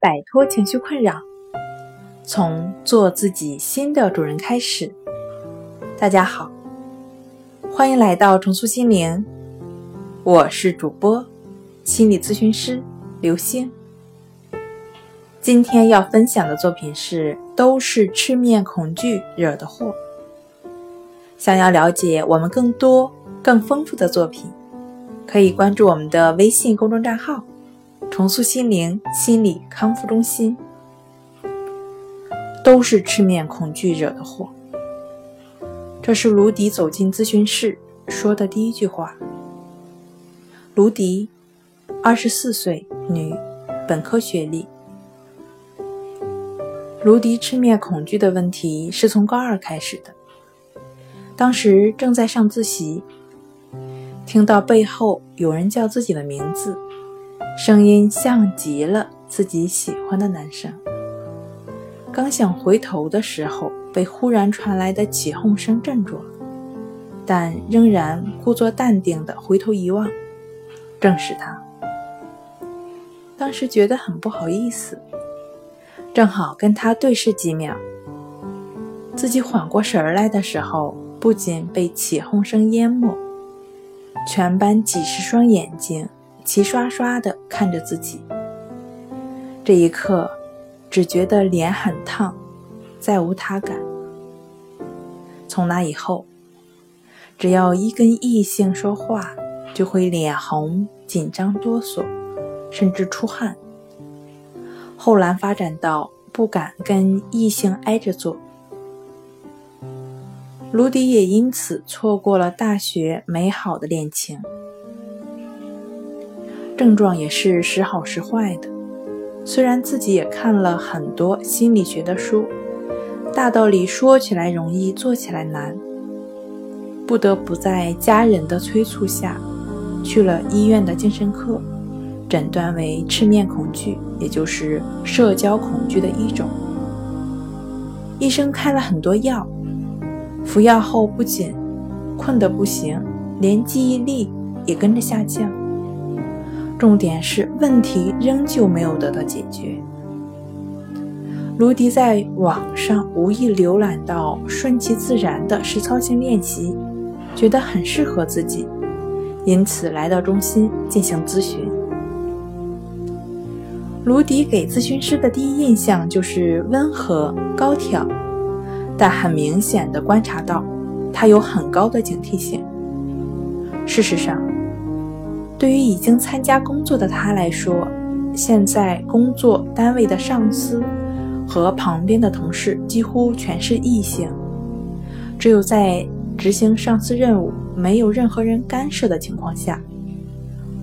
摆脱情绪困扰，从做自己新的主人开始。大家好，欢迎来到重塑心灵，我是主播心理咨询师刘星。今天要分享的作品是《都是吃面恐惧惹的祸》。想要了解我们更多更丰富的作品，可以关注我们的微信公众账号。重塑心灵心理康复中心，都是吃面恐惧惹的祸。这是卢迪走进咨询室说的第一句话。卢迪，二十四岁，女，本科学历。卢迪吃面恐惧的问题是从高二开始的。当时正在上自习，听到背后有人叫自己的名字。声音像极了自己喜欢的男生。刚想回头的时候，被忽然传来的起哄声震住了，但仍然故作淡定的回头一望，正是他。当时觉得很不好意思，正好跟他对视几秒。自己缓过神来的时候，不仅被起哄声淹没，全班几十双眼睛。齐刷刷地看着自己，这一刻只觉得脸很烫，再无他感。从那以后，只要一跟异性说话，就会脸红、紧张、哆嗦，甚至出汗。后来发展到不敢跟异性挨着坐。卢迪也因此错过了大学美好的恋情。症状也是时好时坏的。虽然自己也看了很多心理学的书，大道理说起来容易，做起来难，不得不在家人的催促下，去了医院的精神科，诊断为赤面恐惧，也就是社交恐惧的一种。医生开了很多药，服药后不仅困得不行，连记忆力也跟着下降。重点是问题仍旧没有得到解决。卢迪在网上无意浏览到顺其自然的实操性练习，觉得很适合自己，因此来到中心进行咨询。卢迪给咨询师的第一印象就是温和高挑，但很明显的观察到他有很高的警惕性。事实上。对于已经参加工作的他来说，现在工作单位的上司和旁边的同事几乎全是异性，只有在执行上司任务、没有任何人干涉的情况下，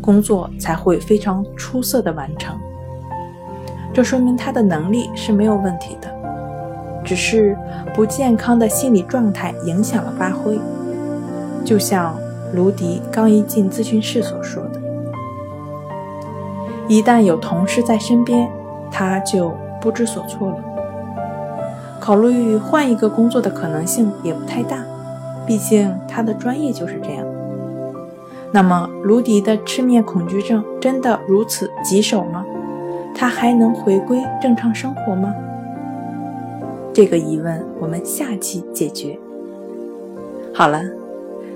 工作才会非常出色的完成。这说明他的能力是没有问题的，只是不健康的心理状态影响了发挥，就像。卢迪刚一进咨询室所说的：“一旦有同事在身边，他就不知所措了。考虑换一个工作的可能性也不太大，毕竟他的专业就是这样。那么，卢迪的吃面恐惧症真的如此棘手吗？他还能回归正常生活吗？这个疑问，我们下期解决。好了。”